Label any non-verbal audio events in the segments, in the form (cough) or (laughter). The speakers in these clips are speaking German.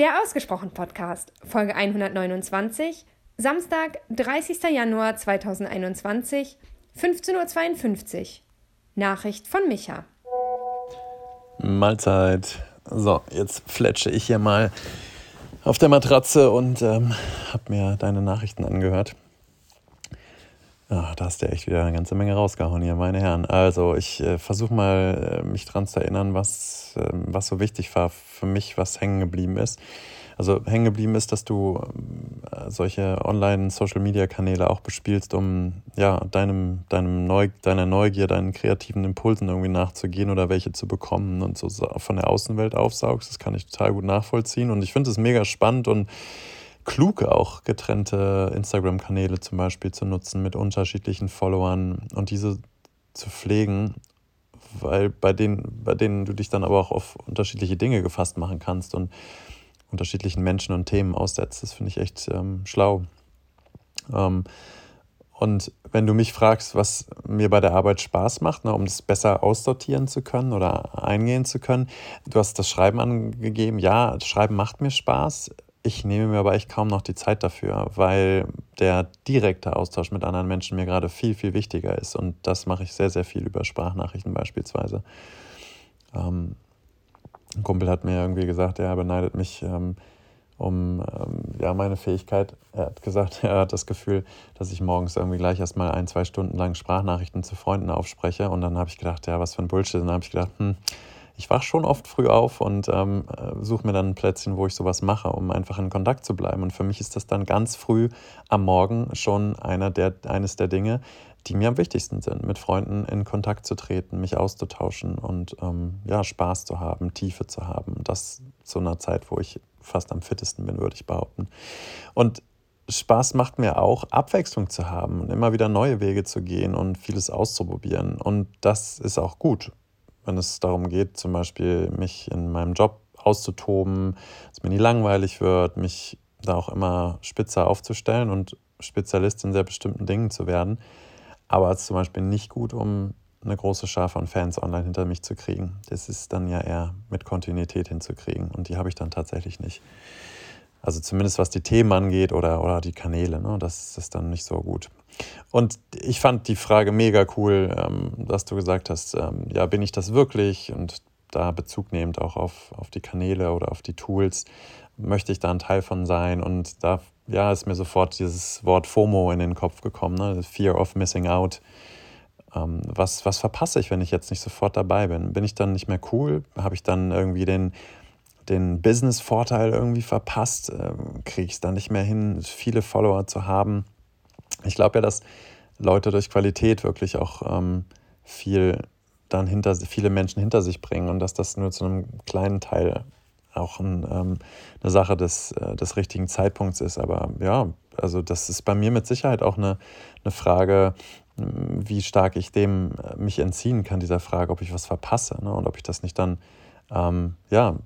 Der Ausgesprochen Podcast, Folge 129, Samstag, 30. Januar 2021, 15.52 Uhr. Nachricht von Micha. Mahlzeit. So, jetzt fletsche ich hier mal auf der Matratze und ähm, habe mir deine Nachrichten angehört. Ja, da hast du echt wieder eine ganze Menge rausgehauen hier, meine Herren. Also, ich äh, versuche mal, äh, mich daran zu erinnern, was, äh, was so wichtig war für mich, was hängen geblieben ist. Also, hängen geblieben ist, dass du äh, solche Online-Social-Media-Kanäle auch bespielst, um ja, deinem, deinem Neu deiner Neugier, deinen kreativen Impulsen irgendwie nachzugehen oder welche zu bekommen und so von der Außenwelt aufsaugst. Das kann ich total gut nachvollziehen. Und ich finde es mega spannend und klug auch getrennte Instagram-Kanäle zum Beispiel zu nutzen mit unterschiedlichen Followern und diese zu pflegen, weil bei denen, bei denen du dich dann aber auch auf unterschiedliche Dinge gefasst machen kannst und unterschiedlichen Menschen und Themen aussetzt. Das finde ich echt ähm, schlau. Ähm, und wenn du mich fragst, was mir bei der Arbeit Spaß macht, ne, um das besser aussortieren zu können oder eingehen zu können, du hast das Schreiben angegeben. Ja, Schreiben macht mir Spaß. Ich nehme mir aber echt kaum noch die Zeit dafür, weil der direkte Austausch mit anderen Menschen mir gerade viel, viel wichtiger ist. Und das mache ich sehr, sehr viel über Sprachnachrichten beispielsweise. Ähm, ein Kumpel hat mir irgendwie gesagt, er beneidet mich ähm, um ähm, ja, meine Fähigkeit. Er hat gesagt, (laughs) er hat das Gefühl, dass ich morgens irgendwie gleich erstmal ein, zwei Stunden lang Sprachnachrichten zu Freunden aufspreche. Und dann habe ich gedacht, ja, was für ein Bullshit. Und dann habe ich gedacht, hm, ich wache schon oft früh auf und ähm, suche mir dann ein Plätzchen, wo ich sowas mache, um einfach in Kontakt zu bleiben. Und für mich ist das dann ganz früh am Morgen schon einer der, eines der Dinge, die mir am wichtigsten sind, mit Freunden in Kontakt zu treten, mich auszutauschen und ähm, ja, Spaß zu haben, Tiefe zu haben. Das zu einer Zeit, wo ich fast am fittesten bin, würde ich behaupten. Und Spaß macht mir auch, Abwechslung zu haben und immer wieder neue Wege zu gehen und vieles auszuprobieren. Und das ist auch gut wenn es darum geht, zum Beispiel mich in meinem Job auszutoben, dass mir nie langweilig wird, mich da auch immer spitzer aufzustellen und Spezialist in sehr bestimmten Dingen zu werden. Aber es ist zum Beispiel nicht gut, um eine große Schar von Fans online hinter mich zu kriegen. Das ist dann ja eher mit Kontinuität hinzukriegen und die habe ich dann tatsächlich nicht. Also zumindest was die Themen angeht oder, oder die Kanäle, ne? das ist dann nicht so gut. Und ich fand die Frage mega cool, ähm, dass du gesagt hast, ähm, ja, bin ich das wirklich? Und da Bezug nehmend auch auf, auf die Kanäle oder auf die Tools, möchte ich da ein Teil von sein? Und da ja, ist mir sofort dieses Wort FOMO in den Kopf gekommen, ne? Fear of Missing Out. Ähm, was, was verpasse ich, wenn ich jetzt nicht sofort dabei bin? Bin ich dann nicht mehr cool? Habe ich dann irgendwie den den Business-Vorteil irgendwie verpasst, ähm, kriege ich es dann nicht mehr hin, viele Follower zu haben. Ich glaube ja, dass Leute durch Qualität wirklich auch ähm, viel dann hinter viele Menschen hinter sich bringen und dass das nur zu einem kleinen Teil auch ein, ähm, eine Sache des, äh, des richtigen Zeitpunkts ist. Aber ja, also das ist bei mir mit Sicherheit auch eine, eine Frage, wie stark ich dem äh, mich entziehen kann, dieser Frage, ob ich was verpasse ne? und ob ich das nicht dann ähm, ja,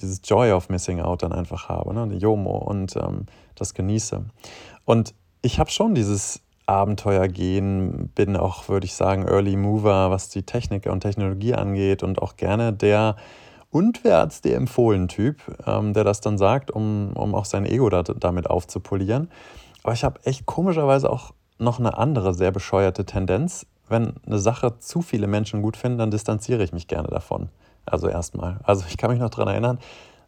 dieses Joy of Missing Out dann einfach habe, ne? Jomo und ähm, das genieße. Und ich habe schon dieses Abenteuer gehen, bin auch, würde ich sagen, Early Mover, was die Technik und Technologie angeht und auch gerne der und wer als der empfohlen Typ, ähm, der das dann sagt, um, um auch sein Ego da, damit aufzupolieren. Aber ich habe echt komischerweise auch noch eine andere sehr bescheuerte Tendenz. Wenn eine Sache zu viele Menschen gut finden, dann distanziere ich mich gerne davon. Also erstmal. Also ich kann mich noch daran erinnern,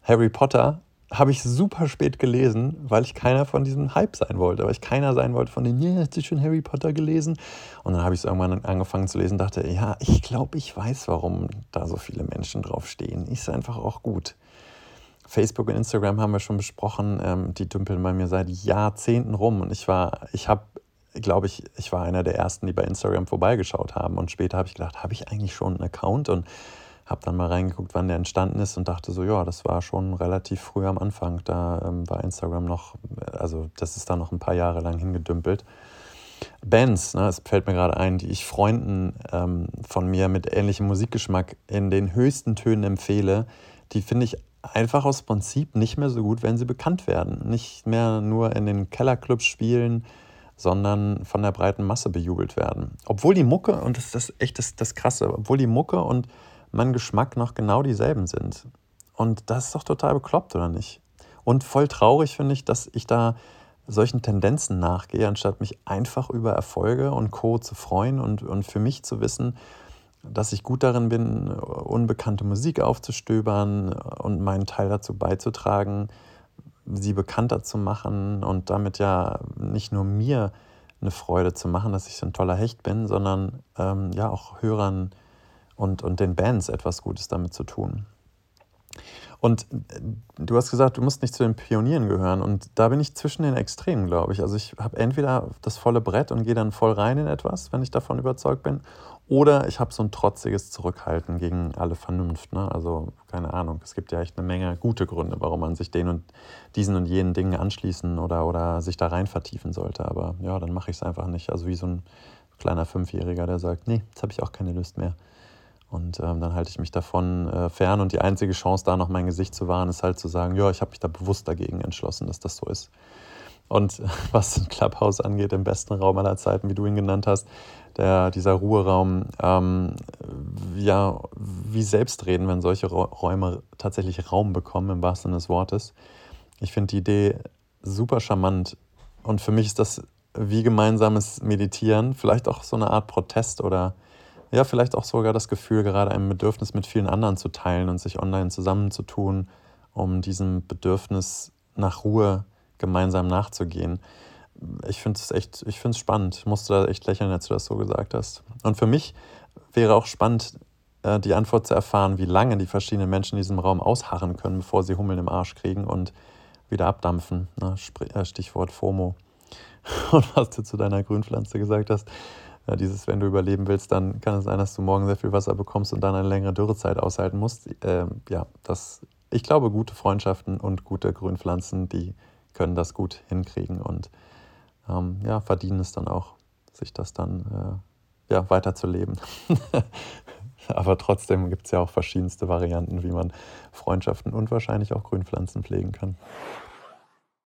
Harry Potter habe ich super spät gelesen, weil ich keiner von diesem Hype sein wollte, weil ich keiner sein wollte von den, ja, hast du schon Harry Potter gelesen? Und dann habe ich es irgendwann angefangen zu lesen dachte, ja, ich glaube, ich weiß, warum da so viele Menschen drauf stehen. Ist einfach auch gut. Facebook und Instagram haben wir schon besprochen, ähm, die dümpeln bei mir seit Jahrzehnten rum und ich war, ich habe glaube ich, ich war einer der ersten, die bei Instagram vorbeigeschaut haben. Und später habe ich gedacht, habe ich eigentlich schon einen Account? Und habe dann mal reingeguckt, wann der entstanden ist und dachte so, ja, das war schon relativ früh am Anfang. Da ähm, war Instagram noch, also das ist da noch ein paar Jahre lang hingedümpelt. Bands, ne, es fällt mir gerade ein, die ich Freunden ähm, von mir mit ähnlichem Musikgeschmack in den höchsten Tönen empfehle, die finde ich einfach aus Prinzip nicht mehr so gut, wenn sie bekannt werden. Nicht mehr nur in den Kellerclubs spielen, sondern von der breiten Masse bejubelt werden. Obwohl die Mucke, und das ist echt das, das Krasse, obwohl die Mucke und mein Geschmack noch genau dieselben sind. Und das ist doch total bekloppt, oder nicht? Und voll traurig finde ich, dass ich da solchen Tendenzen nachgehe, anstatt mich einfach über Erfolge und Co. zu freuen und, und für mich zu wissen, dass ich gut darin bin, unbekannte Musik aufzustöbern und meinen Teil dazu beizutragen, sie bekannter zu machen und damit ja nicht nur mir eine Freude zu machen, dass ich so ein toller Hecht bin, sondern ähm, ja auch Hörern und, und den Bands etwas Gutes damit zu tun. Und äh, du hast gesagt, du musst nicht zu den Pionieren gehören. Und da bin ich zwischen den Extremen, glaube ich. Also ich habe entweder das volle Brett und gehe dann voll rein in etwas, wenn ich davon überzeugt bin. Oder ich habe so ein trotziges Zurückhalten gegen alle Vernunft. Ne? Also keine Ahnung, es gibt ja echt eine Menge gute Gründe, warum man sich den und diesen und jenen Dingen anschließen oder, oder sich da rein vertiefen sollte. Aber ja, dann mache ich es einfach nicht. Also wie so ein kleiner Fünfjähriger, der sagt, nee, jetzt habe ich auch keine Lust mehr. Und ähm, dann halte ich mich davon äh, fern. Und die einzige Chance, da noch mein Gesicht zu wahren, ist halt zu sagen, ja, ich habe mich da bewusst dagegen entschlossen, dass das so ist. Und (laughs) was ein Clubhouse angeht, im besten Raum aller Zeiten, wie du ihn genannt hast, der, dieser Ruheraum, ähm, ja, wie selbstreden, wenn solche Räume tatsächlich Raum bekommen, im wahrsten Sinne des Wortes. Ich finde die Idee super charmant und für mich ist das wie gemeinsames Meditieren, vielleicht auch so eine Art Protest oder ja, vielleicht auch sogar das Gefühl, gerade ein Bedürfnis mit vielen anderen zu teilen und sich online zusammenzutun, um diesem Bedürfnis nach Ruhe gemeinsam nachzugehen ich finde es echt, ich finde es spannend. Ich musste da echt lächeln, als du das so gesagt hast. Und für mich wäre auch spannend, äh, die Antwort zu erfahren, wie lange die verschiedenen Menschen in diesem Raum ausharren können, bevor sie Hummeln im Arsch kriegen und wieder abdampfen. Ne? Äh, Stichwort FOMO. (laughs) Und was du zu deiner Grünpflanze gesagt hast, dieses, wenn du überleben willst, dann kann es sein, dass du morgen sehr viel Wasser bekommst und dann eine längere Dürrezeit aushalten musst. Ähm, ja, das, ich glaube, gute Freundschaften und gute Grünpflanzen, die können das gut hinkriegen und ähm, ja, verdienen es dann auch, sich das dann äh, ja, weiterzuleben. (laughs) Aber trotzdem gibt es ja auch verschiedenste Varianten, wie man Freundschaften und wahrscheinlich auch Grünpflanzen pflegen kann.